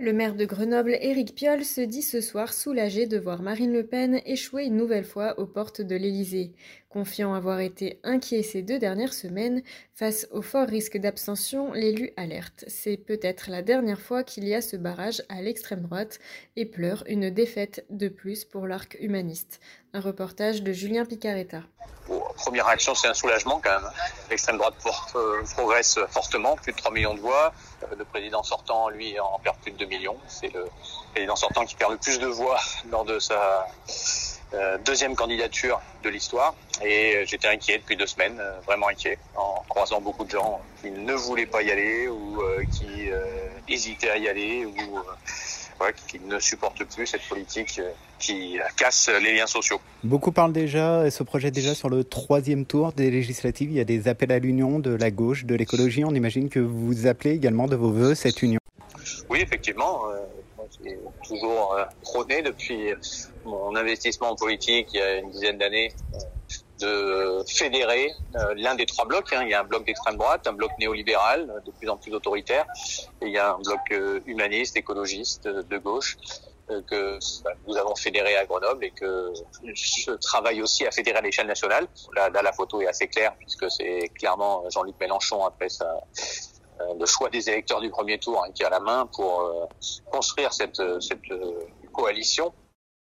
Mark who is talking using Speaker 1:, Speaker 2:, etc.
Speaker 1: Le maire de Grenoble, Éric Piolle, se dit ce soir soulagé de voir Marine Le Pen échouer une nouvelle fois aux portes de l'Élysée. Confiant avoir été inquiet ces deux dernières semaines, face au fort risque d'abstention, l'élu alerte. C'est peut-être la dernière fois qu'il y a ce barrage à l'extrême droite et pleure une défaite de plus pour l'arc humaniste. Un reportage de Julien Picaretta.
Speaker 2: Première réaction, c'est un soulagement quand même. L'extrême droite euh, progresse fortement, plus de 3 millions de voix. Euh, le président sortant, lui, en perd plus de 2 millions. C'est le président sortant qui perd le plus de voix lors de sa euh, deuxième candidature de l'histoire. Et j'étais inquiet depuis deux semaines, vraiment inquiet, en croisant beaucoup de gens qui ne voulaient pas y aller ou qui hésitaient à y aller ou qui ne supportent plus cette politique qui casse les liens sociaux.
Speaker 3: Beaucoup parlent déjà et se projettent déjà sur le troisième tour des législatives. Il y a des appels à l'union de la gauche, de l'écologie. On imagine que vous appelez également de vos voeux cette union.
Speaker 2: Oui, effectivement. j'ai toujours prôné depuis mon investissement en politique il y a une dizaine d'années de fédérer euh, l'un des trois blocs. Hein. Il y a un bloc d'extrême droite, un bloc néolibéral, euh, de plus en plus autoritaire, et il y a un bloc euh, humaniste, écologiste, de gauche, que bah, nous avons fédéré à Grenoble et que je travaille aussi à fédérer à l'échelle nationale. Là, là, la photo est assez claire puisque c'est clairement Jean-Luc Mélenchon après sa, le choix des électeurs du premier tour hein, qui a la main pour construire cette, cette coalition